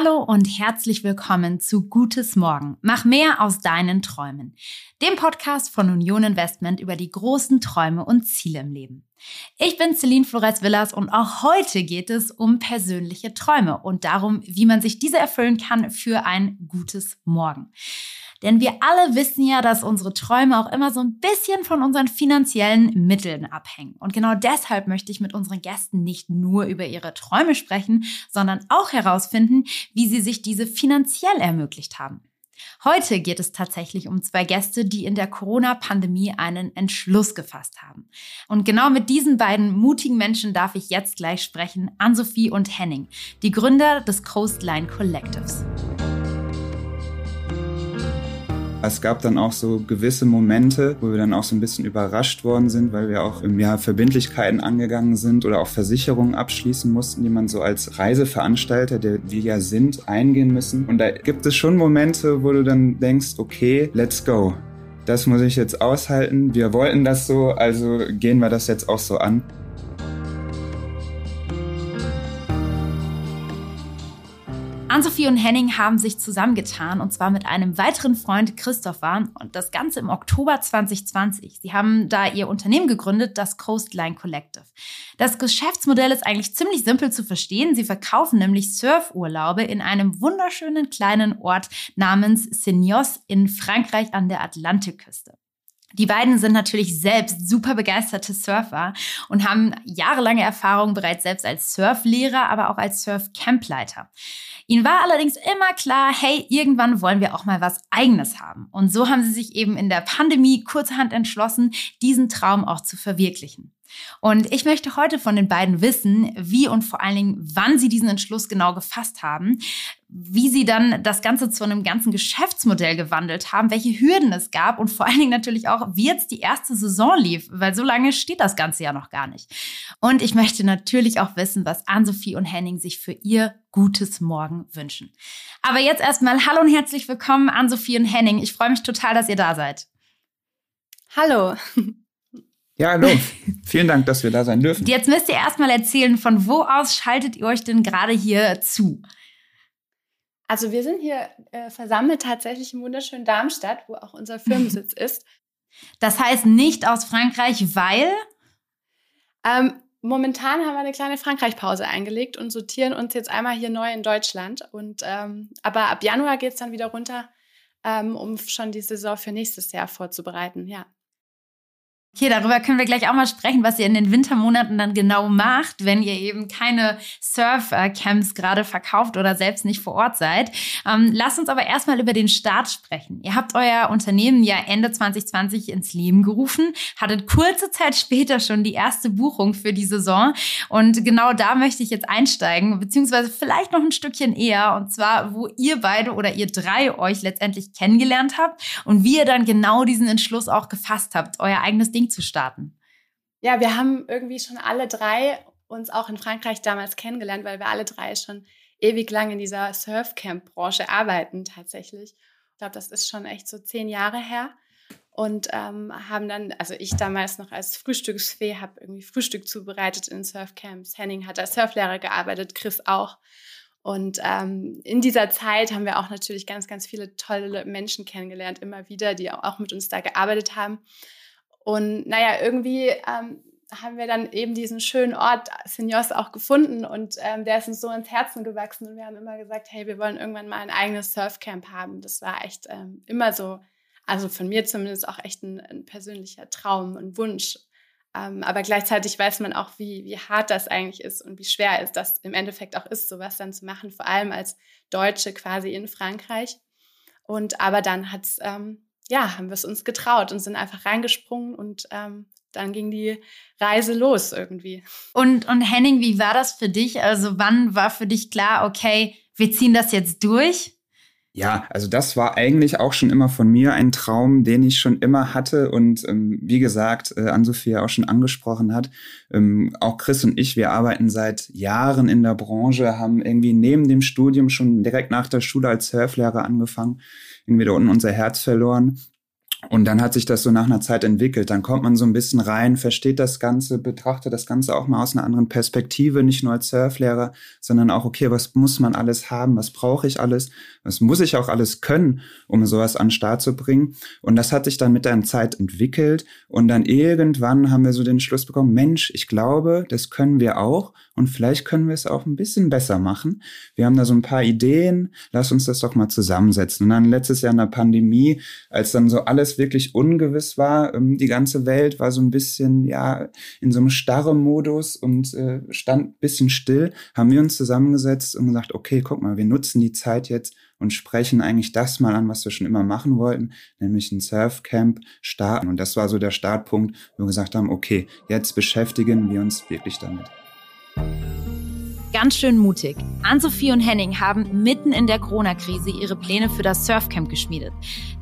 Hallo und herzlich willkommen zu Gutes Morgen. Mach mehr aus deinen Träumen. Dem Podcast von Union Investment über die großen Träume und Ziele im Leben. Ich bin Celine Flores Villas und auch heute geht es um persönliche Träume und darum, wie man sich diese erfüllen kann für ein gutes Morgen. Denn wir alle wissen ja, dass unsere Träume auch immer so ein bisschen von unseren finanziellen Mitteln abhängen. Und genau deshalb möchte ich mit unseren Gästen nicht nur über ihre Träume sprechen, sondern auch herausfinden, wie sie sich diese finanziell ermöglicht haben. Heute geht es tatsächlich um zwei Gäste, die in der Corona-Pandemie einen Entschluss gefasst haben. Und genau mit diesen beiden mutigen Menschen darf ich jetzt gleich sprechen, Ann-Sophie und Henning, die Gründer des Coastline Collectives. Es gab dann auch so gewisse Momente, wo wir dann auch so ein bisschen überrascht worden sind, weil wir auch im Jahr Verbindlichkeiten angegangen sind oder auch Versicherungen abschließen mussten, die man so als Reiseveranstalter, der wir ja sind, eingehen müssen. Und da gibt es schon Momente, wo du dann denkst, okay, let's go. Das muss ich jetzt aushalten. Wir wollten das so, also gehen wir das jetzt auch so an. Ann-Sophie und Henning haben sich zusammengetan und zwar mit einem weiteren Freund Christopher und das Ganze im Oktober 2020. Sie haben da ihr Unternehmen gegründet, das Coastline Collective. Das Geschäftsmodell ist eigentlich ziemlich simpel zu verstehen. Sie verkaufen nämlich Surfurlaube in einem wunderschönen kleinen Ort namens Signos in Frankreich an der Atlantikküste. Die beiden sind natürlich selbst super begeisterte Surfer und haben jahrelange Erfahrung bereits selbst als Surflehrer, aber auch als Surfcampleiter. Ihnen war allerdings immer klar, hey, irgendwann wollen wir auch mal was eigenes haben. Und so haben sie sich eben in der Pandemie kurzerhand entschlossen, diesen Traum auch zu verwirklichen. Und ich möchte heute von den beiden wissen, wie und vor allen Dingen, wann sie diesen Entschluss genau gefasst haben, wie sie dann das Ganze zu einem ganzen Geschäftsmodell gewandelt haben, welche Hürden es gab und vor allen Dingen natürlich auch, wie jetzt die erste Saison lief, weil so lange steht das Ganze ja noch gar nicht. Und ich möchte natürlich auch wissen, was Ann-Sophie und Henning sich für ihr gutes Morgen wünschen. Aber jetzt erstmal hallo und herzlich willkommen Ann-Sophie und Henning. Ich freue mich total, dass ihr da seid. Hallo. Ja, hallo. Vielen Dank, dass wir da sein dürfen. Jetzt müsst ihr erstmal erzählen, von wo aus schaltet ihr euch denn gerade hier zu? Also wir sind hier äh, versammelt tatsächlich im wunderschönen Darmstadt, wo auch unser Firmensitz ist. Das heißt nicht aus Frankreich, weil? Ähm, momentan haben wir eine kleine Frankreich-Pause eingelegt und sortieren uns jetzt einmal hier neu in Deutschland. Und, ähm, aber ab Januar geht es dann wieder runter, ähm, um schon die Saison für nächstes Jahr vorzubereiten. Ja. Okay, darüber können wir gleich auch mal sprechen, was ihr in den Wintermonaten dann genau macht, wenn ihr eben keine Surf-Camps gerade verkauft oder selbst nicht vor Ort seid. Ähm, lasst uns aber erstmal über den Start sprechen. Ihr habt euer Unternehmen ja Ende 2020 ins Leben gerufen, hattet kurze Zeit später schon die erste Buchung für die Saison. Und genau da möchte ich jetzt einsteigen, beziehungsweise vielleicht noch ein Stückchen eher, und zwar, wo ihr beide oder ihr drei euch letztendlich kennengelernt habt und wie ihr dann genau diesen Entschluss auch gefasst habt, euer eigenes Ding Ding zu starten? Ja, wir haben irgendwie schon alle drei uns auch in Frankreich damals kennengelernt, weil wir alle drei schon ewig lang in dieser Surfcamp-Branche arbeiten tatsächlich. Ich glaube, das ist schon echt so zehn Jahre her. Und ähm, haben dann, also ich damals noch als Frühstücksfee, habe irgendwie Frühstück zubereitet in Surfcamps. Henning hat als Surflehrer gearbeitet, Chris auch. Und ähm, in dieser Zeit haben wir auch natürlich ganz, ganz viele tolle Menschen kennengelernt, immer wieder, die auch mit uns da gearbeitet haben. Und naja, irgendwie ähm, haben wir dann eben diesen schönen Ort Seniors auch gefunden und ähm, der ist uns so ins Herzen gewachsen und wir haben immer gesagt, hey, wir wollen irgendwann mal ein eigenes Surfcamp haben. Das war echt ähm, immer so, also von mir zumindest auch echt ein, ein persönlicher Traum, ein Wunsch. Ähm, aber gleichzeitig weiß man auch, wie, wie hart das eigentlich ist und wie schwer es das im Endeffekt auch ist, sowas dann zu machen, vor allem als Deutsche quasi in Frankreich. Und aber dann hat es ähm, ja, haben wir es uns getraut und sind einfach reingesprungen und ähm, dann ging die Reise los irgendwie. Und, und Henning, wie war das für dich? Also wann war für dich klar, okay, wir ziehen das jetzt durch? Ja, also das war eigentlich auch schon immer von mir ein Traum, den ich schon immer hatte und ähm, wie gesagt, äh, Ann-Sophia auch schon angesprochen hat, ähm, auch Chris und ich, wir arbeiten seit Jahren in der Branche, haben irgendwie neben dem Studium schon direkt nach der Schule als Surflehrer angefangen, irgendwie da unten unser Herz verloren Und dann hat sich das so nach einer Zeit entwickelt. Dann kommt man so ein bisschen rein, versteht das Ganze, betrachtet das Ganze auch mal aus einer anderen Perspektive, nicht nur als Surflehrer, sondern auch, okay, was muss man alles haben? Was brauche ich alles? Was muss ich auch alles können, um sowas an den Start zu bringen? Und das hat sich dann mit der Zeit entwickelt. Und dann irgendwann haben wir so den Schluss bekommen, Mensch, ich glaube, das können wir auch. Und vielleicht können wir es auch ein bisschen besser machen. Wir haben da so ein paar Ideen. Lass uns das doch mal zusammensetzen. Und dann letztes Jahr in der Pandemie, als dann so alles wirklich ungewiss war, ähm, die ganze Welt war so ein bisschen, ja, in so einem starren Modus und äh, stand ein bisschen still, haben wir uns zusammengesetzt und gesagt, okay, guck mal, wir nutzen die Zeit jetzt und sprechen eigentlich das mal an, was wir schon immer machen wollten, nämlich ein Surfcamp starten. Und das war so der Startpunkt, wo wir gesagt haben, okay, jetzt beschäftigen wir uns wirklich damit. Ganz schön mutig. Ann-Sophie und Henning haben mitten in der Corona-Krise ihre Pläne für das Surfcamp geschmiedet.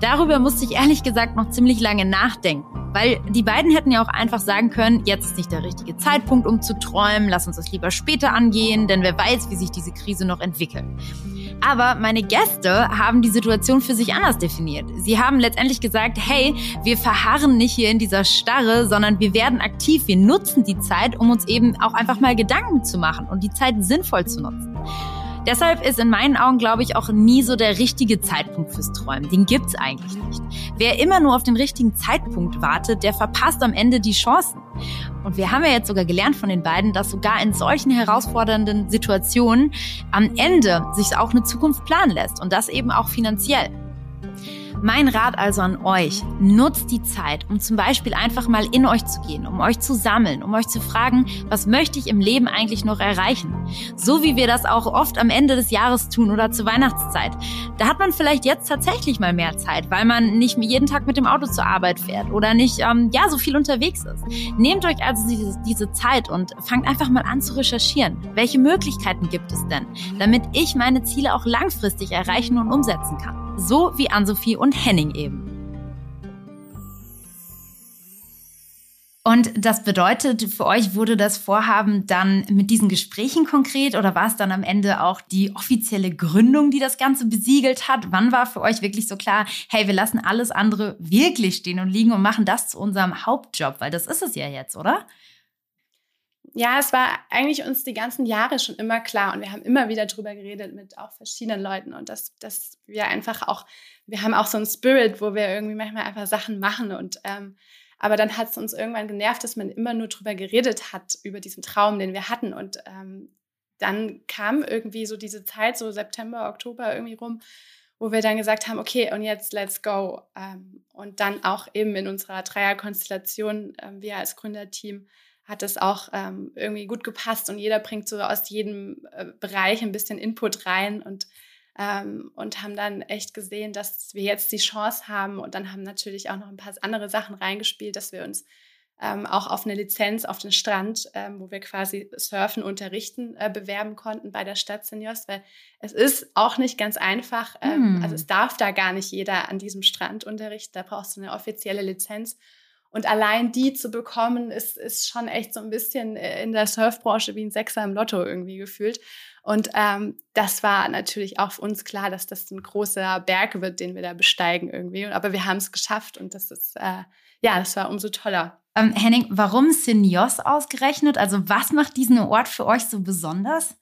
Darüber musste ich ehrlich gesagt noch ziemlich lange nachdenken, weil die beiden hätten ja auch einfach sagen können, jetzt ist nicht der richtige Zeitpunkt, um zu träumen, lass uns das lieber später angehen, denn wer weiß, wie sich diese Krise noch entwickelt. Aber meine Gäste haben die Situation für sich anders definiert. Sie haben letztendlich gesagt, hey, wir verharren nicht hier in dieser Starre, sondern wir werden aktiv, wir nutzen die Zeit, um uns eben auch einfach mal Gedanken zu machen und die Zeit sinnvoll zu nutzen. Deshalb ist in meinen Augen, glaube ich, auch nie so der richtige Zeitpunkt fürs Träumen. Den gibt's eigentlich nicht. Wer immer nur auf den richtigen Zeitpunkt wartet, der verpasst am Ende die Chancen. Und wir haben ja jetzt sogar gelernt von den beiden, dass sogar in solchen herausfordernden Situationen am Ende sich auch eine Zukunft planen lässt und das eben auch finanziell. Mein Rat also an euch, nutzt die Zeit, um zum Beispiel einfach mal in euch zu gehen, um euch zu sammeln, um euch zu fragen, was möchte ich im Leben eigentlich noch erreichen? So wie wir das auch oft am Ende des Jahres tun oder zur Weihnachtszeit. Da hat man vielleicht jetzt tatsächlich mal mehr Zeit, weil man nicht jeden Tag mit dem Auto zur Arbeit fährt oder nicht ähm, ja so viel unterwegs ist. Nehmt euch also diese, diese Zeit und fangt einfach mal an zu recherchieren. Welche Möglichkeiten gibt es denn, damit ich meine Ziele auch langfristig erreichen und umsetzen kann? So wie Ann-Sophie und Henning eben. Und das bedeutet, für euch wurde das Vorhaben dann mit diesen Gesprächen konkret oder war es dann am Ende auch die offizielle Gründung, die das Ganze besiegelt hat? Wann war für euch wirklich so klar, hey, wir lassen alles andere wirklich stehen und liegen und machen das zu unserem Hauptjob? Weil das ist es ja jetzt, oder? Ja, es war eigentlich uns die ganzen Jahre schon immer klar und wir haben immer wieder drüber geredet mit auch verschiedenen Leuten und dass, dass wir einfach auch, wir haben auch so einen Spirit, wo wir irgendwie manchmal einfach Sachen machen und ähm, aber dann hat es uns irgendwann genervt, dass man immer nur drüber geredet hat, über diesen Traum, den wir hatten und ähm, dann kam irgendwie so diese Zeit, so September, Oktober irgendwie rum, wo wir dann gesagt haben, okay, und jetzt let's go. Ähm, und dann auch eben in unserer Dreierkonstellation, äh, wir als Gründerteam, hat es auch ähm, irgendwie gut gepasst und jeder bringt so aus jedem äh, Bereich ein bisschen Input rein und, ähm, und haben dann echt gesehen, dass wir jetzt die Chance haben und dann haben natürlich auch noch ein paar andere Sachen reingespielt, dass wir uns ähm, auch auf eine Lizenz auf den Strand, ähm, wo wir quasi Surfen unterrichten, äh, bewerben konnten bei der Stadt Seniors, weil es ist auch nicht ganz einfach. Ähm, mm. Also es darf da gar nicht jeder an diesem Strand unterrichten, da brauchst du eine offizielle Lizenz. Und allein die zu bekommen, ist, ist schon echt so ein bisschen äh, in der Surfbranche wie ein Sechser im Lotto irgendwie gefühlt. Und ähm, das war natürlich auch für uns klar, dass das ein großer Berg wird, den wir da besteigen irgendwie. Aber wir haben es geschafft und das ist, äh, ja, das war umso toller. Ähm, Henning, warum Seniors ausgerechnet? Also was macht diesen Ort für euch so besonders?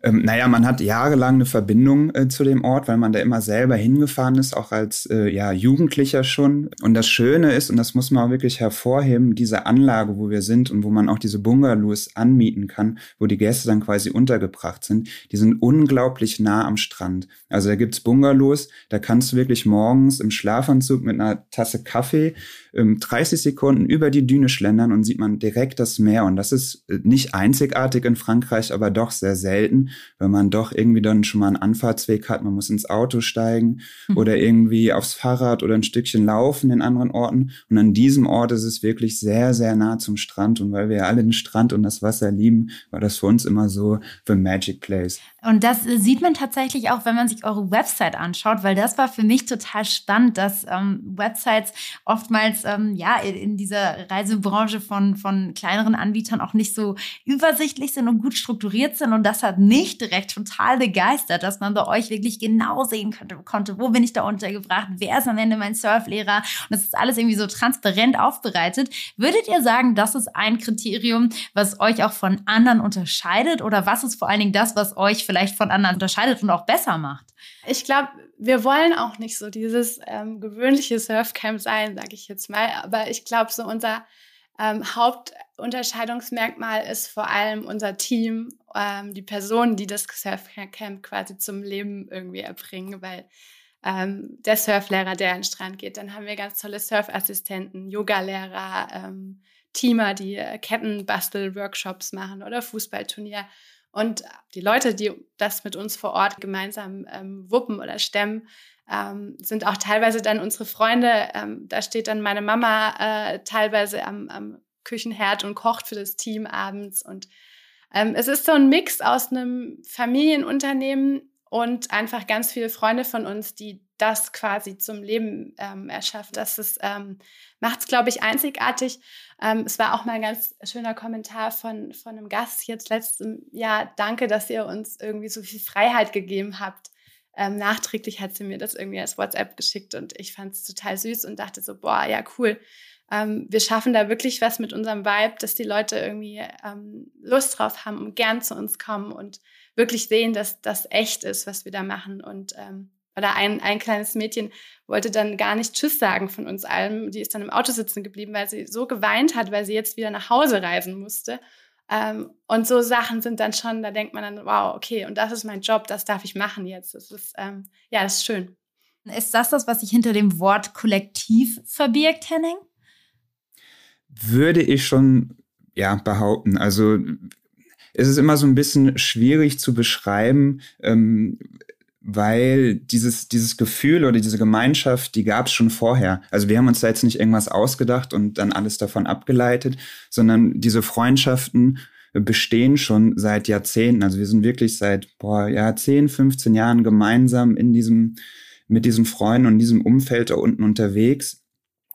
Ähm, naja, man hat jahrelang eine Verbindung äh, zu dem Ort, weil man da immer selber hingefahren ist, auch als äh, ja, Jugendlicher schon. Und das Schöne ist, und das muss man auch wirklich hervorheben, diese Anlage, wo wir sind und wo man auch diese Bungalows anmieten kann, wo die Gäste dann quasi untergebracht sind, die sind unglaublich nah am Strand. Also da gibt's Bungalows, da kannst du wirklich morgens im Schlafanzug mit einer Tasse Kaffee 30 ähm, Sekunden über die Düne schlendern und sieht man direkt das Meer. Und das ist äh, nicht einzigartig in Frankreich, aber doch sehr selten, wenn man doch irgendwie dann schon mal einen Anfahrtsweg hat. Man muss ins Auto steigen mhm. oder irgendwie aufs Fahrrad oder ein Stückchen laufen in anderen Orten. Und an diesem Ort ist es wirklich sehr, sehr nah zum Strand. Und weil wir alle den Strand und das Wasser lieben, war das für uns immer so the magic place. Und das sieht man tatsächlich auch, wenn man sich eure Website anschaut, weil das war für mich total spannend, dass ähm, Websites oftmals ähm, ja in dieser Reisebranche von, von kleineren Anbietern auch nicht so übersichtlich sind und gut strukturiert sind. Und das hat mich direkt total begeistert, dass man bei euch wirklich genau sehen könnte, konnte, wo bin ich da untergebracht, wer ist am Ende mein Surflehrer. Und das ist alles irgendwie so transparent aufbereitet. Würdet ihr sagen, das ist ein Kriterium, was euch auch von anderen unterscheidet? Oder was ist vor allen Dingen das, was euch vielleicht von anderen unterscheidet und auch besser macht? Ich glaube, wir wollen auch nicht so dieses ähm, gewöhnliche Surfcamp sein, sage ich jetzt mal. Aber ich glaube, so unser ähm, Hauptunterscheidungsmerkmal ist vor allem unser Team, ähm, die Personen, die das Surfcamp quasi zum Leben irgendwie erbringen, weil ähm, der Surflehrer, der an den Strand geht, dann haben wir ganz tolle Surfassistenten, Yogalehrer, ähm, Teamer, die äh, Kettenbastel-Workshops machen oder Fußballturnier. Und die Leute, die das mit uns vor Ort gemeinsam ähm, wuppen oder stemmen, ähm, sind auch teilweise dann unsere Freunde. Ähm, da steht dann meine Mama äh, teilweise am, am, Küchenherd und kocht für das Team abends. Und ähm, es ist so ein Mix aus einem Familienunternehmen und einfach ganz viele Freunde von uns, die das quasi zum Leben ähm, erschafft. Das ist, ähm, macht es, glaube ich, einzigartig. Ähm, es war auch mal ein ganz schöner Kommentar von, von einem Gast jetzt letztem Jahr. Danke, dass ihr uns irgendwie so viel Freiheit gegeben habt. Ähm, nachträglich hat sie mir das irgendwie als WhatsApp geschickt und ich fand es total süß und dachte so, boah, ja, cool. Ähm, wir schaffen da wirklich was mit unserem Vibe, dass die Leute irgendwie ähm, Lust drauf haben und gern zu uns kommen und wirklich sehen, dass das echt ist, was wir da machen. Und ähm, oder ein, ein kleines Mädchen wollte dann gar nicht Tschüss sagen von uns allen. Die ist dann im Auto sitzen geblieben, weil sie so geweint hat, weil sie jetzt wieder nach Hause reisen musste. Ähm, und so Sachen sind dann schon, da denkt man dann, wow, okay, und das ist mein Job, das darf ich machen jetzt. Das ist, ähm, ja, das ist schön. Ist das das, was sich hinter dem Wort Kollektiv verbirgt, Henning? Würde ich schon, ja, behaupten. Also, es ist immer so ein bisschen schwierig zu beschreiben, ähm, weil dieses, dieses Gefühl oder diese Gemeinschaft, die gab es schon vorher. Also wir haben uns da jetzt nicht irgendwas ausgedacht und dann alles davon abgeleitet, sondern diese Freundschaften bestehen schon seit Jahrzehnten. Also wir sind wirklich seit boah, ja, 10, 15 Jahren gemeinsam in diesem, mit diesen Freunden und diesem Umfeld da unten unterwegs.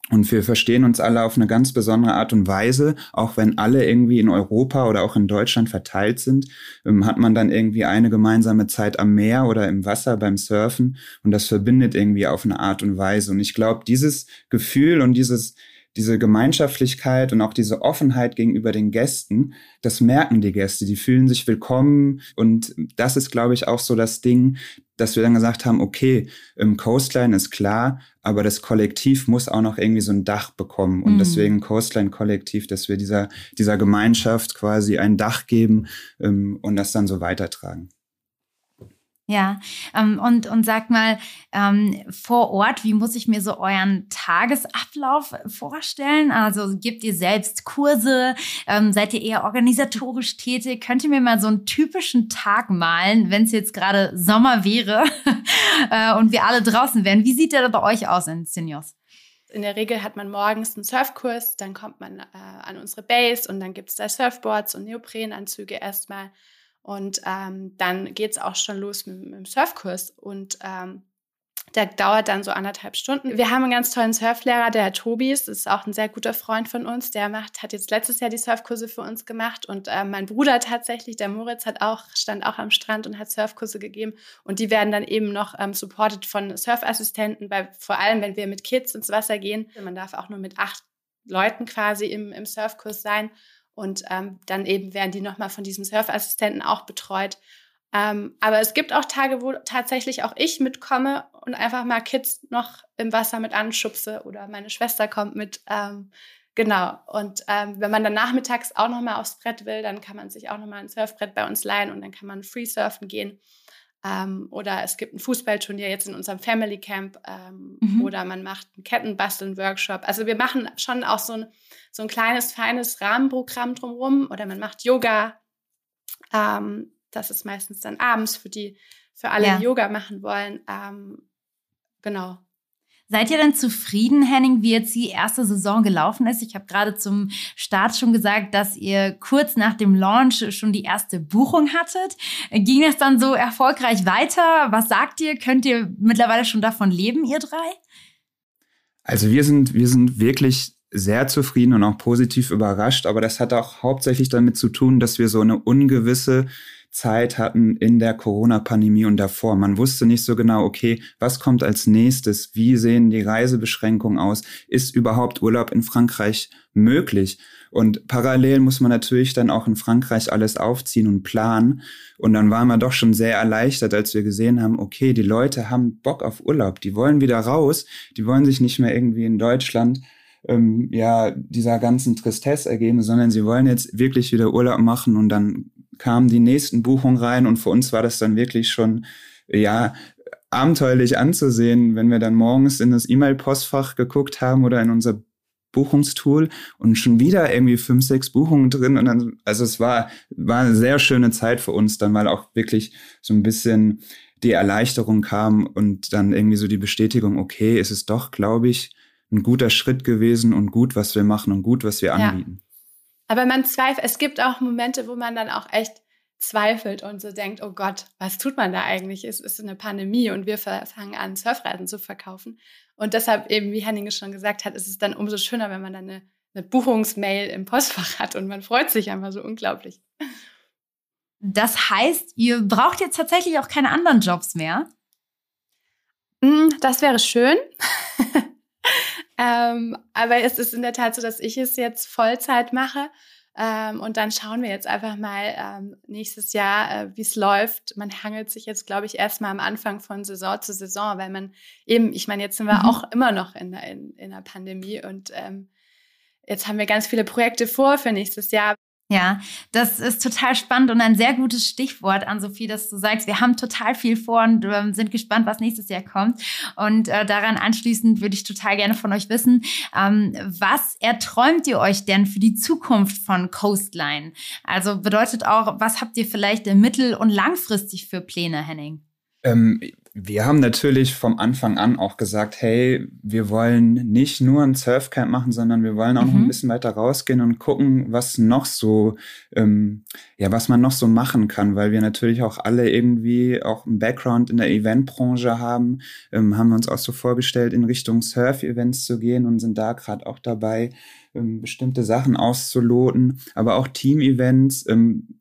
Und wir verstehen uns alle auf eine ganz besondere Art und Weise, auch wenn alle irgendwie in Europa oder auch in Deutschland verteilt sind, ähm, hat man dann irgendwie eine gemeinsame Zeit am Meer oder im Wasser beim Surfen. Und das verbindet irgendwie auf eine Art und Weise. Und ich glaube, dieses Gefühl und dieses, diese Gemeinschaftlichkeit und auch diese Offenheit gegenüber den Gästen, das merken die Gäste, die fühlen sich willkommen. Und das ist, glaube ich, auch so das Ding, dass wir dann gesagt haben, okay, im Coastline ist klar, aber das Kollektiv muss auch noch irgendwie so ein Dach bekommen und mhm. deswegen Coastline Kollektiv, dass wir dieser, dieser Gemeinschaft quasi ein Dach geben ähm, und das dann so weitertragen. Ja, ähm, und, und sag mal, ähm, vor Ort, wie muss ich mir so euren Tagesablauf vorstellen? Also gibt ihr selbst Kurse? Ähm, seid ihr eher organisatorisch tätig? Könnt ihr mir mal so einen typischen Tag malen, wenn es jetzt gerade Sommer wäre äh, und wir alle draußen wären? Wie sieht der bei euch aus in Seniors? in der Regel hat man morgens einen Surfkurs, dann kommt man äh, an unsere Base und dann gibt es da Surfboards und Neoprenanzüge erstmal. Und ähm, dann geht es auch schon los mit, mit dem Surfkurs. Und ähm, der dauert dann so anderthalb Stunden. Wir haben einen ganz tollen Surflehrer, der Herr Tobis, ist auch ein sehr guter Freund von uns. Der macht, hat jetzt letztes Jahr die Surfkurse für uns gemacht und äh, mein Bruder tatsächlich, der Moritz, hat auch stand auch am Strand und hat Surfkurse gegeben und die werden dann eben noch ähm, supported von Surfassistenten, weil vor allem wenn wir mit Kids ins Wasser gehen, man darf auch nur mit acht Leuten quasi im, im Surfkurs sein und ähm, dann eben werden die nochmal von diesem Surfassistenten auch betreut. Ähm, aber es gibt auch Tage, wo tatsächlich auch ich mitkomme und einfach mal Kids noch im Wasser mit anschubse oder meine Schwester kommt mit. Ähm, genau. Und ähm, wenn man dann nachmittags auch nochmal aufs Brett will, dann kann man sich auch nochmal ein Surfbrett bei uns leihen und dann kann man free surfen gehen. Ähm, oder es gibt ein Fußballturnier jetzt in unserem Family Camp ähm, mhm. oder man macht einen Kettenbasteln-Workshop. Also wir machen schon auch so ein, so ein kleines, feines Rahmenprogramm drumherum oder man macht Yoga. Ähm, das ist meistens dann abends für die, für alle, ja. die Yoga machen wollen. Ähm, genau. Seid ihr denn zufrieden, Henning, wie jetzt die erste Saison gelaufen ist? Ich habe gerade zum Start schon gesagt, dass ihr kurz nach dem Launch schon die erste Buchung hattet. Ging es dann so erfolgreich weiter? Was sagt ihr? Könnt ihr mittlerweile schon davon leben, ihr drei? Also wir sind, wir sind wirklich sehr zufrieden und auch positiv überrascht, aber das hat auch hauptsächlich damit zu tun, dass wir so eine ungewisse Zeit hatten in der Corona-Pandemie und davor. Man wusste nicht so genau, okay, was kommt als nächstes? Wie sehen die Reisebeschränkungen aus? Ist überhaupt Urlaub in Frankreich möglich? Und parallel muss man natürlich dann auch in Frankreich alles aufziehen und planen. Und dann waren wir doch schon sehr erleichtert, als wir gesehen haben, okay, die Leute haben Bock auf Urlaub. Die wollen wieder raus. Die wollen sich nicht mehr irgendwie in Deutschland ähm, ja dieser ganzen Tristesse ergeben, sondern sie wollen jetzt wirklich wieder Urlaub machen und dann kamen die nächsten Buchungen rein und für uns war das dann wirklich schon, ja, abenteuerlich anzusehen, wenn wir dann morgens in das E-Mail-Postfach geguckt haben oder in unser Buchungstool und schon wieder irgendwie fünf, sechs Buchungen drin. Und dann, also es war, war eine sehr schöne Zeit für uns dann, weil auch wirklich so ein bisschen die Erleichterung kam und dann irgendwie so die Bestätigung, okay, es ist doch, glaube ich, ein guter Schritt gewesen und gut, was wir machen und gut, was wir anbieten. Aber man zweifelt, es gibt auch Momente, wo man dann auch echt zweifelt und so denkt, oh Gott, was tut man da eigentlich? Es ist eine Pandemie und wir fangen an, Surfreisen zu verkaufen. Und deshalb eben, wie Henning schon gesagt hat, ist es dann umso schöner, wenn man dann eine, eine Buchungsmail im Postfach hat und man freut sich einfach so unglaublich. Das heißt, ihr braucht jetzt tatsächlich auch keine anderen Jobs mehr? Hm, das wäre schön. Ähm, aber es ist in der Tat so, dass ich es jetzt Vollzeit mache. Ähm, und dann schauen wir jetzt einfach mal ähm, nächstes Jahr, äh, wie es läuft. Man hangelt sich jetzt, glaube ich, erstmal am Anfang von Saison zu Saison, weil man eben, ich meine, jetzt sind wir mhm. auch immer noch in, in, in der Pandemie und ähm, jetzt haben wir ganz viele Projekte vor für nächstes Jahr. Ja, das ist total spannend und ein sehr gutes Stichwort an Sophie, dass du sagst, wir haben total viel vor und äh, sind gespannt, was nächstes Jahr kommt. Und äh, daran anschließend würde ich total gerne von euch wissen, ähm, was erträumt ihr euch denn für die Zukunft von Coastline? Also bedeutet auch, was habt ihr vielleicht mittel- und langfristig für Pläne, Henning? Ähm, wir haben natürlich vom Anfang an auch gesagt, hey, wir wollen nicht nur ein Surfcamp machen, sondern wir wollen auch mhm. noch ein mhm. bisschen weiter rausgehen und gucken, was noch so, ähm, ja, was man noch so machen kann, weil wir natürlich auch alle irgendwie auch einen Background in der Eventbranche haben, ähm, haben wir uns auch so vorgestellt, in Richtung Surf-Events zu gehen und sind da gerade auch dabei, ähm, bestimmte Sachen auszuloten, aber auch Team-Events. Ähm,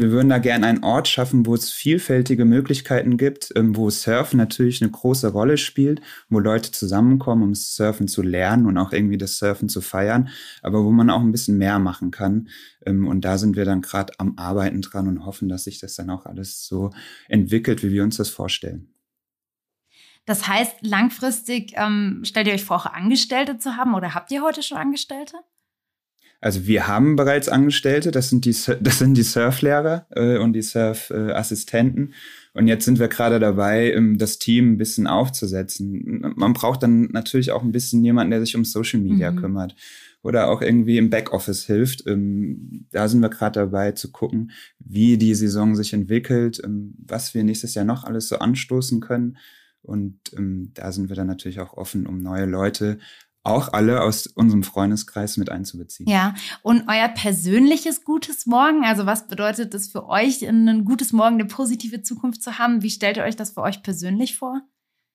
wir würden da gerne einen Ort schaffen, wo es vielfältige Möglichkeiten gibt, ähm, wo Surfen natürlich eine große Rolle spielt, wo Leute zusammenkommen, um Surfen zu lernen und auch irgendwie das Surfen zu feiern, aber wo man auch ein bisschen mehr machen kann. Ähm, und da sind wir dann gerade am Arbeiten dran und hoffen, dass sich das dann auch alles so entwickelt, wie wir uns das vorstellen. Das heißt, langfristig ähm, stellt ihr euch vor, auch Angestellte zu haben oder habt ihr heute schon Angestellte? Also wir haben bereits Angestellte, das sind die, das sind die Surflehrer äh, und die Surfassistenten. Und jetzt sind wir gerade dabei, ähm, das Team ein bisschen aufzusetzen. Man braucht dann natürlich auch ein bisschen jemanden, der sich um Social Media mhm. kümmert oder auch irgendwie im Backoffice hilft. Ähm, da sind wir gerade dabei zu gucken, wie die Saison sich entwickelt, ähm, was wir nächstes Jahr noch alles so anstoßen können. Und ähm, da sind wir dann natürlich auch offen, um neue Leute auch alle aus unserem Freundeskreis mit einzubeziehen. Ja, und euer persönliches gutes Morgen, also was bedeutet das für euch, ein gutes Morgen, eine positive Zukunft zu haben? Wie stellt ihr euch das für euch persönlich vor?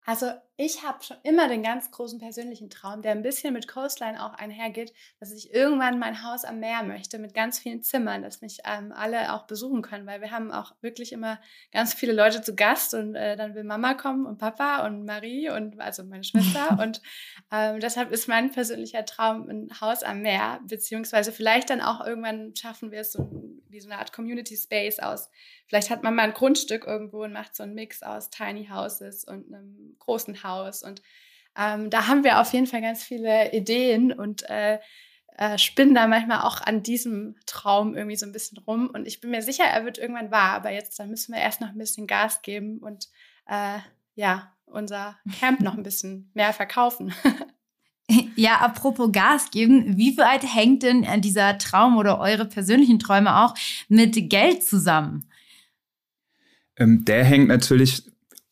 Also ich habe schon immer den ganz großen persönlichen Traum, der ein bisschen mit Coastline auch einhergeht, dass ich irgendwann mein Haus am Meer möchte mit ganz vielen Zimmern, dass mich ähm, alle auch besuchen können, weil wir haben auch wirklich immer ganz viele Leute zu Gast und äh, dann will Mama kommen und Papa und Marie und also meine Schwester und ähm, deshalb ist mein persönlicher Traum ein Haus am Meer, beziehungsweise vielleicht dann auch irgendwann schaffen wir es so wie so eine Art Community Space aus. Vielleicht hat man mal ein Grundstück irgendwo und macht so einen Mix aus Tiny Houses und einem großen Haus. Und ähm, da haben wir auf jeden Fall ganz viele Ideen und äh, äh, spinnen da manchmal auch an diesem Traum irgendwie so ein bisschen rum. Und ich bin mir sicher, er wird irgendwann wahr. Aber jetzt, da müssen wir erst noch ein bisschen Gas geben und äh, ja, unser Camp noch ein bisschen mehr verkaufen. Ja, apropos Gas geben, wie weit hängt denn dieser Traum oder eure persönlichen Träume auch mit Geld zusammen? Ähm, der hängt natürlich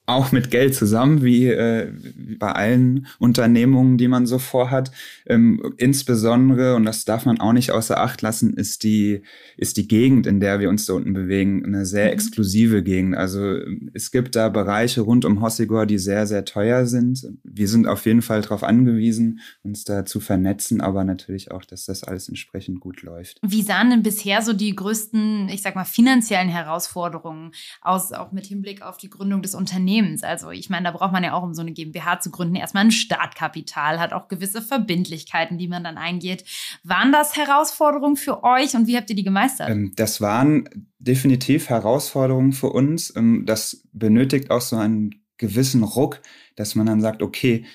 auch mit Geld zusammen, wie, äh, wie bei allen Unternehmungen, die man so vorhat. Ähm, insbesondere, und das darf man auch nicht außer Acht lassen, ist die, ist die Gegend, in der wir uns da unten bewegen, eine sehr mhm. exklusive Gegend. Also es gibt da Bereiche rund um Hossigor, die sehr, sehr teuer sind. Wir sind auf jeden Fall darauf angewiesen, uns da zu vernetzen, aber natürlich auch, dass das alles entsprechend gut läuft. Wie sahen denn bisher so die größten, ich sag mal, finanziellen Herausforderungen aus, auch mit Hinblick auf die Gründung des Unternehmens? Unternehmens. Also ich meine, da braucht man ja auch, um so eine GmbH zu gründen, erstmal ein Startkapital, hat auch gewisse Verbindlichkeiten, die man dann eingeht. Waren das Herausforderungen für euch und wie habt ihr die gemeistert? Ähm, das waren definitiv Herausforderungen für uns. Ähm, das benötigt auch so einen gewissen Ruck, dass man dann sagt, okay,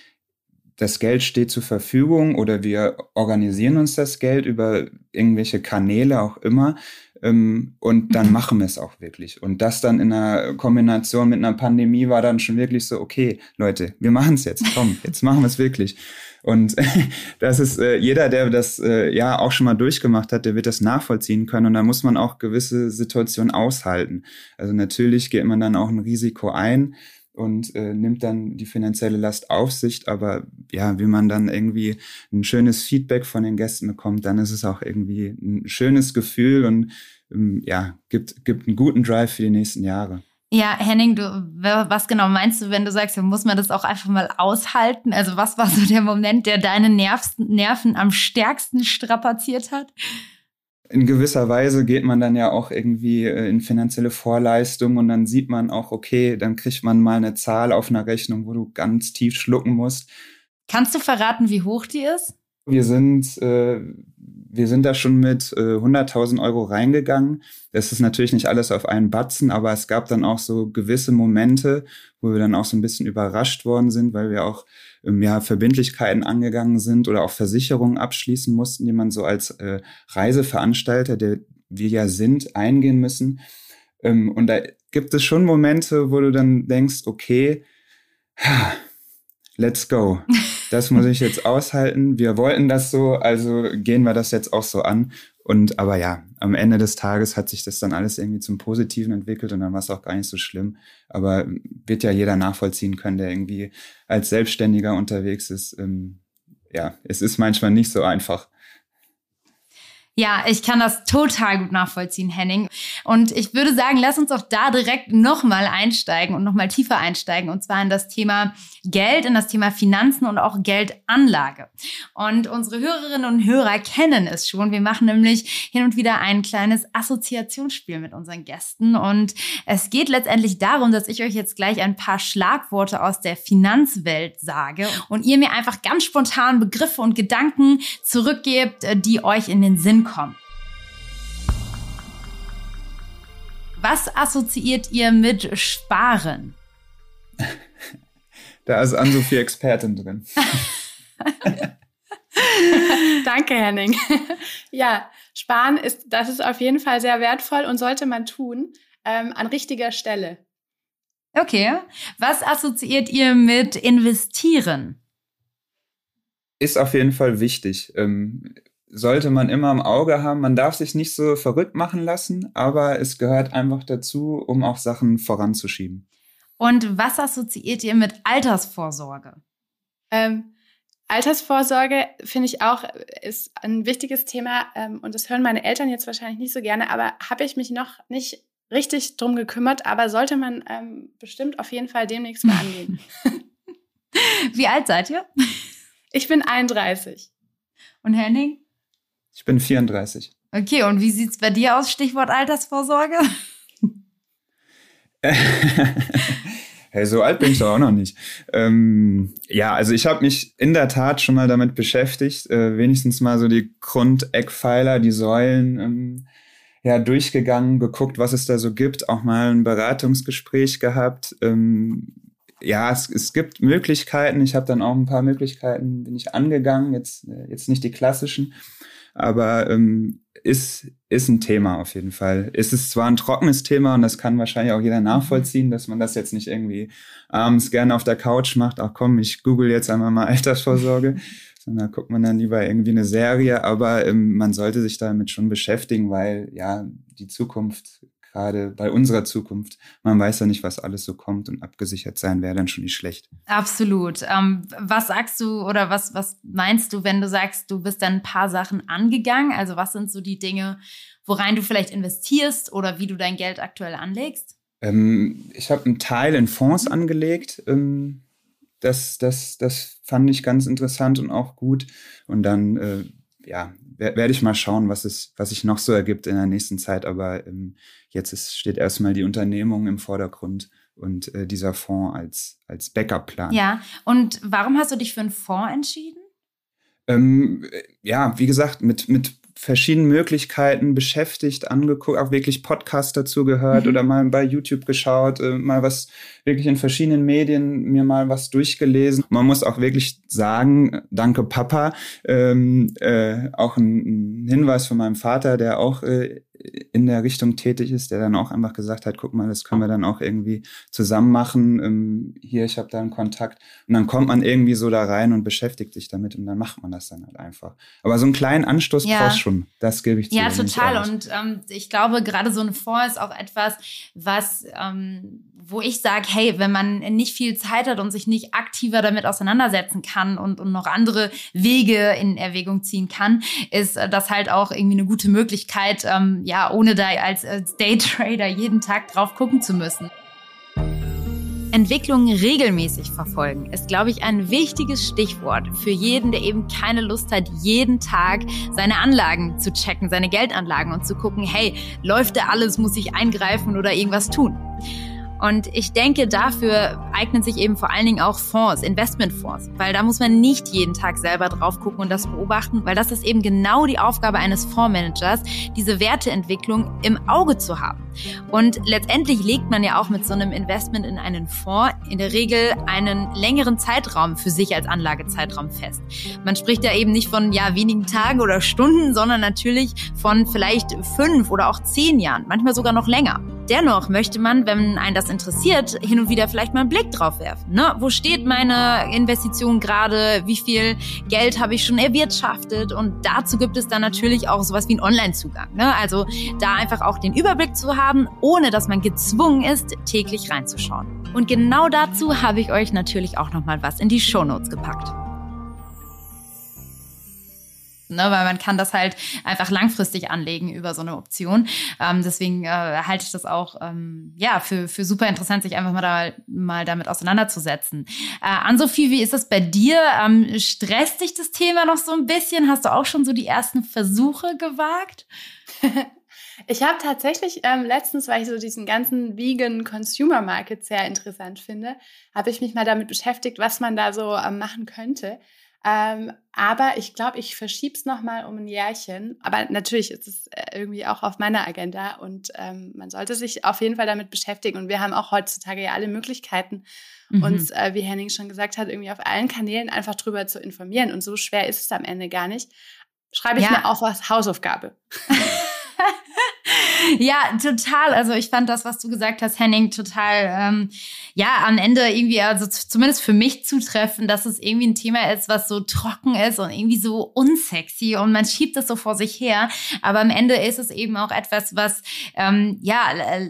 das Geld steht zur Verfügung oder wir organisieren uns das Geld über irgendwelche Kanäle auch immer. Ähm, und dann machen wir es auch wirklich. Und das dann in einer Kombination mit einer Pandemie war dann schon wirklich so, okay, Leute, wir machen es jetzt, komm, jetzt machen wir es wirklich. Und das ist äh, jeder, der das äh, ja auch schon mal durchgemacht hat, der wird das nachvollziehen können. Und da muss man auch gewisse Situationen aushalten. Also natürlich geht man dann auch ein Risiko ein und äh, nimmt dann die finanzielle Last auf sich. Aber ja, wie man dann irgendwie ein schönes Feedback von den Gästen bekommt, dann ist es auch irgendwie ein schönes Gefühl und ähm, ja, gibt, gibt einen guten Drive für die nächsten Jahre. Ja, Henning, du, was genau meinst du, wenn du sagst, muss man das auch einfach mal aushalten? Also was war so der Moment, der deine Nerven, Nerven am stärksten strapaziert hat? In gewisser Weise geht man dann ja auch irgendwie äh, in finanzielle Vorleistung und dann sieht man auch, okay, dann kriegt man mal eine Zahl auf einer Rechnung, wo du ganz tief schlucken musst. Kannst du verraten, wie hoch die ist? Wir sind, äh, wir sind da schon mit äh, 100.000 Euro reingegangen. Das ist natürlich nicht alles auf einen Batzen, aber es gab dann auch so gewisse Momente, wo wir dann auch so ein bisschen überrascht worden sind, weil wir auch ähm, ja, Verbindlichkeiten angegangen sind oder auch Versicherungen abschließen mussten, die man so als äh, Reiseveranstalter, der wir ja sind, eingehen müssen. Ähm, und da gibt es schon Momente, wo du dann denkst, okay, let's go. Das muss ich jetzt aushalten. Wir wollten das so, also gehen wir das jetzt auch so an. Und aber ja, am Ende des Tages hat sich das dann alles irgendwie zum Positiven entwickelt und dann war es auch gar nicht so schlimm. Aber wird ja jeder nachvollziehen können, der irgendwie als Selbstständiger unterwegs ist. Ähm, ja, es ist manchmal nicht so einfach. Ja, ich kann das total gut nachvollziehen, Henning. Und ich würde sagen, lass uns auch da direkt nochmal einsteigen und nochmal tiefer einsteigen. Und zwar in das Thema Geld, in das Thema Finanzen und auch Geldanlage. Und unsere Hörerinnen und Hörer kennen es schon. Wir machen nämlich hin und wieder ein kleines Assoziationsspiel mit unseren Gästen. Und es geht letztendlich darum, dass ich euch jetzt gleich ein paar Schlagworte aus der Finanzwelt sage und ihr mir einfach ganz spontan Begriffe und Gedanken zurückgebt, die euch in den Sinn kommen kommen. Was assoziiert ihr mit Sparen? Da ist Ann-Sophie Expertin drin. Danke, Henning. ja, Sparen ist, das ist auf jeden Fall sehr wertvoll und sollte man tun ähm, an richtiger Stelle. Okay. Was assoziiert ihr mit investieren? Ist auf jeden Fall wichtig. Ähm, sollte man immer im Auge haben. Man darf sich nicht so verrückt machen lassen, aber es gehört einfach dazu, um auch Sachen voranzuschieben. Und was assoziiert ihr mit Altersvorsorge? Ähm, Altersvorsorge finde ich auch ist ein wichtiges Thema ähm, und das hören meine Eltern jetzt wahrscheinlich nicht so gerne, aber habe ich mich noch nicht richtig drum gekümmert, aber sollte man ähm, bestimmt auf jeden Fall demnächst mal angehen. Wie alt seid ihr? Ich bin 31. Und Henning? Ich bin 34. Okay, und wie sieht es bei dir aus, Stichwort Altersvorsorge? hey, so alt bin ich doch auch noch nicht. Ähm, ja, also ich habe mich in der Tat schon mal damit beschäftigt, äh, wenigstens mal so die Grundeckpfeiler, die Säulen ähm, ja, durchgegangen, geguckt, was es da so gibt, auch mal ein Beratungsgespräch gehabt. Ähm, ja, es, es gibt Möglichkeiten. Ich habe dann auch ein paar Möglichkeiten, bin ich angegangen, jetzt, äh, jetzt nicht die klassischen aber ähm, ist, ist ein Thema auf jeden Fall. Es ist zwar ein trockenes Thema und das kann wahrscheinlich auch jeder nachvollziehen, dass man das jetzt nicht irgendwie abends gerne auf der Couch macht, ach komm, ich google jetzt einmal mal Altersvorsorge, sondern da guckt man dann lieber irgendwie eine Serie, aber ähm, man sollte sich damit schon beschäftigen, weil ja, die Zukunft gerade bei unserer Zukunft. Man weiß ja nicht, was alles so kommt und abgesichert sein wäre dann schon nicht schlecht. Absolut. Ähm, was sagst du oder was, was meinst du, wenn du sagst, du bist dann ein paar Sachen angegangen? Also was sind so die Dinge, worein du vielleicht investierst oder wie du dein Geld aktuell anlegst? Ähm, ich habe einen Teil in Fonds angelegt. Ähm, das, das, das fand ich ganz interessant und auch gut. Und dann, äh, ja, werde ich mal schauen, was es, was sich noch so ergibt in der nächsten Zeit. Aber ähm, jetzt ist, steht erstmal die Unternehmung im Vordergrund und äh, dieser Fonds als, als Backup-Plan. Ja, und warum hast du dich für einen Fonds entschieden? Ähm, ja, wie gesagt, mit, mit verschiedenen Möglichkeiten beschäftigt, angeguckt, auch wirklich Podcasts dazu gehört mhm. oder mal bei YouTube geschaut, äh, mal was wirklich in verschiedenen Medien mir mal was durchgelesen. Man muss auch wirklich sagen, danke Papa, ähm, äh, auch ein, ein, Hinweis von meinem Vater, der auch äh, in der Richtung tätig ist, der dann auch einfach gesagt hat, guck mal, das können wir dann auch irgendwie zusammen machen. Ähm, hier, ich habe da einen Kontakt. Und dann kommt man irgendwie so da rein und beschäftigt sich damit und dann macht man das dann halt einfach. Aber so einen kleinen Anstoß ja. brauchst schon. Das gebe ich zu. Ja, total. Und ähm, ich glaube, gerade so ein Fonds ist auch etwas, was, ähm, wo ich sage, hey, wenn man nicht viel Zeit hat und sich nicht aktiver damit auseinandersetzen kann und, und noch andere Wege in Erwägung ziehen kann, ist das halt auch irgendwie eine gute Möglichkeit, ähm, ja, ohne da als, als Daytrader jeden Tag drauf gucken zu müssen. Entwicklungen regelmäßig verfolgen ist, glaube ich, ein wichtiges Stichwort für jeden, der eben keine Lust hat, jeden Tag seine Anlagen zu checken, seine Geldanlagen und zu gucken, hey, läuft da alles, muss ich eingreifen oder irgendwas tun? Und ich denke, dafür eignen sich eben vor allen Dingen auch Fonds, Investmentfonds, weil da muss man nicht jeden Tag selber drauf gucken und das beobachten, weil das ist eben genau die Aufgabe eines Fondsmanagers, diese Werteentwicklung im Auge zu haben. Und letztendlich legt man ja auch mit so einem Investment in einen Fonds in der Regel einen längeren Zeitraum für sich als Anlagezeitraum fest. Man spricht ja eben nicht von ja wenigen Tagen oder Stunden, sondern natürlich von vielleicht fünf oder auch zehn Jahren, manchmal sogar noch länger. Dennoch möchte man, wenn einen das interessiert, hin und wieder vielleicht mal einen Blick drauf werfen. Ne? Wo steht meine Investition gerade? Wie viel Geld habe ich schon erwirtschaftet? Und dazu gibt es dann natürlich auch sowas wie einen Online-Zugang. Ne? Also da einfach auch den Überblick zu haben, ohne dass man gezwungen ist, täglich reinzuschauen. Und genau dazu habe ich euch natürlich auch nochmal was in die Shownotes gepackt ne? weil man kann das halt einfach langfristig anlegen über so eine Option. Ähm, deswegen äh, halte ich das auch ähm, ja für, für super interessant, sich einfach mal, da, mal damit auseinanderzusetzen. Äh, Ann-Sophie, wie ist das bei dir? Ähm, stresst dich das Thema noch so ein bisschen? Hast du auch schon so die ersten Versuche gewagt? Ich habe tatsächlich ähm, letztens, weil ich so diesen ganzen Vegan Consumer Market sehr interessant finde, habe ich mich mal damit beschäftigt, was man da so ähm, machen könnte. Ähm, aber ich glaube, ich verschiebe es nochmal um ein Jährchen. Aber natürlich ist es äh, irgendwie auch auf meiner Agenda und ähm, man sollte sich auf jeden Fall damit beschäftigen. Und wir haben auch heutzutage ja alle Möglichkeiten, mhm. uns, äh, wie Henning schon gesagt hat, irgendwie auf allen Kanälen einfach drüber zu informieren. Und so schwer ist es am Ende gar nicht. Schreibe ich ja. mir auf als Hausaufgabe. ja, total. Also ich fand das, was du gesagt hast, Henning, total, ähm, ja, am Ende irgendwie, also zumindest für mich zutreffen, dass es irgendwie ein Thema ist, was so trocken ist und irgendwie so unsexy und man schiebt es so vor sich her. Aber am Ende ist es eben auch etwas, was, ähm, ja,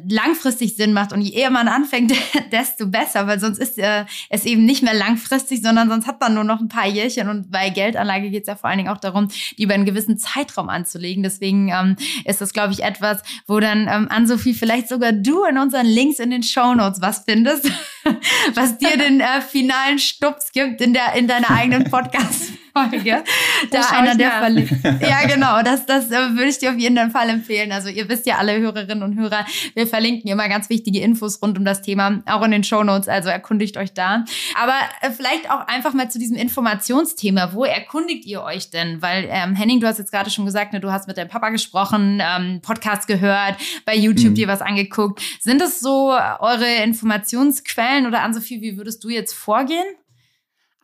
langfristig Sinn macht. Und je eher man anfängt, desto besser, weil sonst ist äh, es eben nicht mehr langfristig, sondern sonst hat man nur noch ein paar Jährchen. Und bei Geldanlage geht es ja vor allen Dingen auch darum, die über einen gewissen Zeitraum anzulegen. Deswegen ähm, ist das, glaube ich, etwas, wo dann ähm, Ann-Sophie vielleicht sogar du in unseren Links in den Show Notes was findest, was dir den äh, finalen Stups gibt in der in deiner eigenen Podcast Folge. Da einer der verlinkt. Ja, genau. Das, das äh, würde ich dir auf jeden Fall empfehlen. Also ihr wisst ja alle Hörerinnen und Hörer, wir verlinken immer ganz wichtige Infos rund um das Thema, auch in den Show Notes. Also erkundigt euch da. Aber äh, vielleicht auch einfach mal zu diesem Informationsthema. Wo erkundigt ihr euch denn? Weil ähm, Henning, du hast jetzt gerade schon gesagt, ne, du hast mit deinem Papa gesprochen, ähm, Podcast gehört, bei YouTube mhm. dir was angeguckt. Sind es so eure Informationsquellen oder Ann-Sophie, wie würdest du jetzt vorgehen?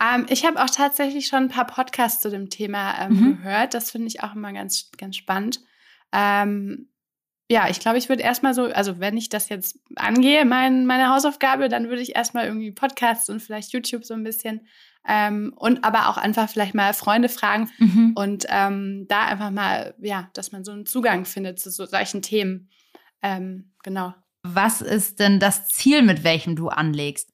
Ähm, ich habe auch tatsächlich schon ein paar Podcasts zu dem Thema ähm, mhm. gehört. Das finde ich auch immer ganz, ganz spannend. Ähm, ja, ich glaube, ich würde erstmal so, also wenn ich das jetzt angehe, mein, meine Hausaufgabe, dann würde ich erstmal irgendwie Podcasts und vielleicht YouTube so ein bisschen ähm, und aber auch einfach vielleicht mal Freunde fragen mhm. und ähm, da einfach mal, ja, dass man so einen Zugang findet zu so solchen Themen. Ähm, genau. Was ist denn das Ziel, mit welchem du anlegst?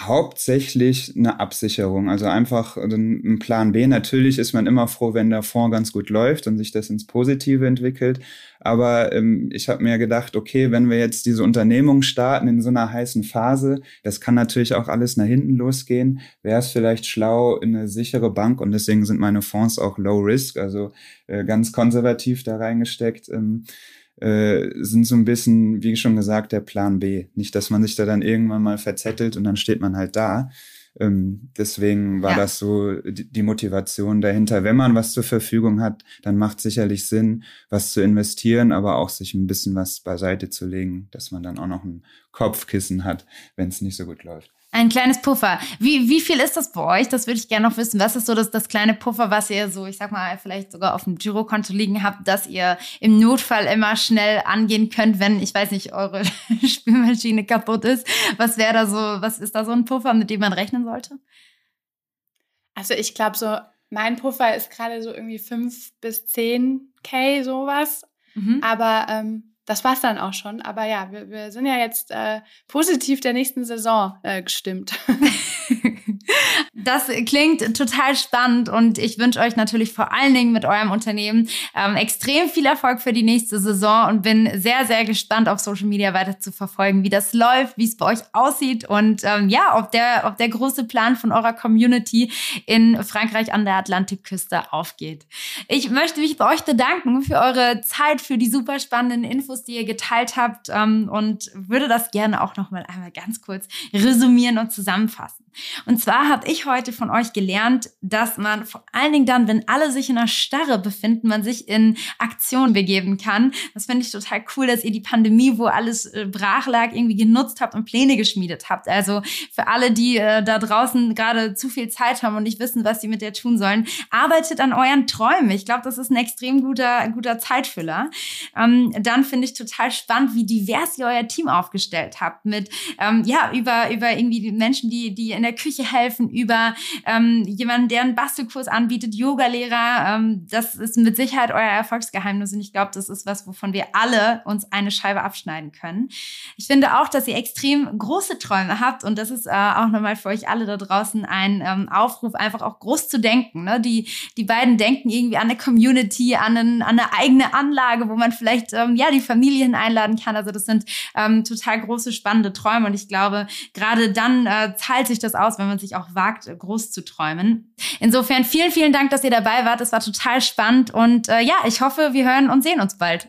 Hauptsächlich eine Absicherung, also einfach ein Plan B. Natürlich ist man immer froh, wenn der Fonds ganz gut läuft und sich das ins Positive entwickelt. Aber ähm, ich habe mir gedacht, okay, wenn wir jetzt diese Unternehmung starten in so einer heißen Phase, das kann natürlich auch alles nach hinten losgehen, wäre es vielleicht schlau, in eine sichere Bank und deswegen sind meine Fonds auch Low Risk, also äh, ganz konservativ da reingesteckt. Ähm, äh, sind so ein bisschen, wie schon gesagt, der Plan B. Nicht, dass man sich da dann irgendwann mal verzettelt und dann steht man halt da. Ähm, deswegen war ja. das so die, die, Motivation dahinter. Wenn man was zur Verfügung hat, dann macht sicherlich Sinn, was zu investieren, aber auch sich ein bisschen was beiseite zu legen, dass man dann auch noch ein Kopfkissen hat, wenn es nicht so gut läuft. Ein kleines Puffer. Wie, wie viel ist das bei euch? Das würde ich gerne noch wissen. Was ist so das, das kleine Puffer, was ihr so, ich sag mal, vielleicht sogar auf dem Girokonto liegen habt, dass ihr im Notfall immer schnell angehen könnt, wenn, ich weiß nicht, eure Spülmaschine kaputt ist? Was wäre da so, was ist da so ein Puffer, mit dem man rechnen sollte? Also ich glaube so, mein Puffer ist gerade so irgendwie 5 bis 10 K sowas. Mhm. Aber ähm, das war's dann auch schon. Aber ja, wir, wir sind ja jetzt äh, positiv der nächsten Saison äh, gestimmt. Das klingt total spannend und ich wünsche euch natürlich vor allen Dingen mit eurem Unternehmen ähm, extrem viel Erfolg für die nächste Saison und bin sehr, sehr gespannt auf Social Media weiter zu verfolgen, wie das läuft, wie es bei euch aussieht und ähm, ja, ob der, ob der große Plan von eurer Community in Frankreich an der Atlantikküste aufgeht. Ich möchte mich bei euch bedanken für eure Zeit, für die super spannenden Infos, die ihr geteilt habt ähm, und würde das gerne auch noch mal einmal ganz kurz resümieren und zusammenfassen. Und zwar habe ich heute von euch gelernt, dass man vor allen Dingen dann, wenn alle sich in einer Starre befinden, man sich in Aktion begeben kann. Das finde ich total cool, dass ihr die Pandemie, wo alles äh, brach lag, irgendwie genutzt habt und Pläne geschmiedet habt. Also für alle, die äh, da draußen gerade zu viel Zeit haben und nicht wissen, was sie mit der tun sollen, arbeitet an euren Träumen. Ich glaube, das ist ein extrem guter, guter Zeitfüller. Ähm, dann finde ich total spannend, wie divers ihr euer Team aufgestellt habt mit, ähm, ja, über, über irgendwie die Menschen, die, die in der Küche helfen, über ähm, jemanden, der einen Bastelkurs anbietet, Yogalehrer. Ähm, das ist mit Sicherheit euer Erfolgsgeheimnis und ich glaube, das ist was, wovon wir alle uns eine Scheibe abschneiden können. Ich finde auch, dass ihr extrem große Träume habt und das ist äh, auch nochmal für euch alle da draußen ein ähm, Aufruf, einfach auch groß zu denken. Ne? Die, die beiden denken irgendwie an eine Community, an, einen, an eine eigene Anlage, wo man vielleicht ähm, ja die Familien einladen kann. Also das sind ähm, total große, spannende Träume und ich glaube, gerade dann äh, zahlt sich das aus, wenn man sich auch wagt, groß zu träumen. Insofern vielen, vielen Dank, dass ihr dabei wart. Es war total spannend und äh, ja, ich hoffe, wir hören und sehen uns bald.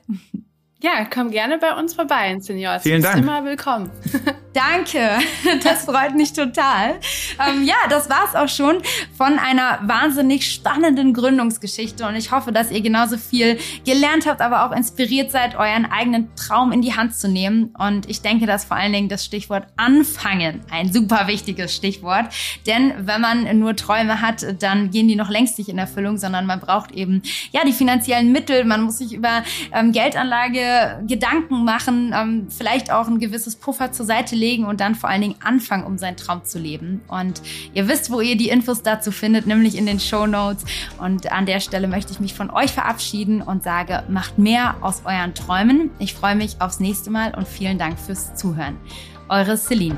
Ja, komm gerne bei uns vorbei, Senior. Vielen Dank. immer willkommen. Danke, das freut mich total. Ähm, ja, das war's auch schon von einer wahnsinnig spannenden Gründungsgeschichte und ich hoffe, dass ihr genauso viel gelernt habt, aber auch inspiriert seid, euren eigenen Traum in die Hand zu nehmen. Und ich denke, dass vor allen Dingen das Stichwort Anfangen ein super wichtiges Stichwort, denn wenn man nur Träume hat, dann gehen die noch längst nicht in Erfüllung, sondern man braucht eben ja die finanziellen Mittel, man muss sich über ähm, Geldanlage Gedanken machen, ähm, vielleicht auch ein gewisses Puffer zur Seite legen und dann vor allen Dingen anfangen, um seinen Traum zu leben. Und ihr wisst, wo ihr die Infos dazu findet, nämlich in den Show Notes. Und an der Stelle möchte ich mich von euch verabschieden und sage, macht mehr aus euren Träumen. Ich freue mich aufs nächste Mal und vielen Dank fürs Zuhören. Eure Celine.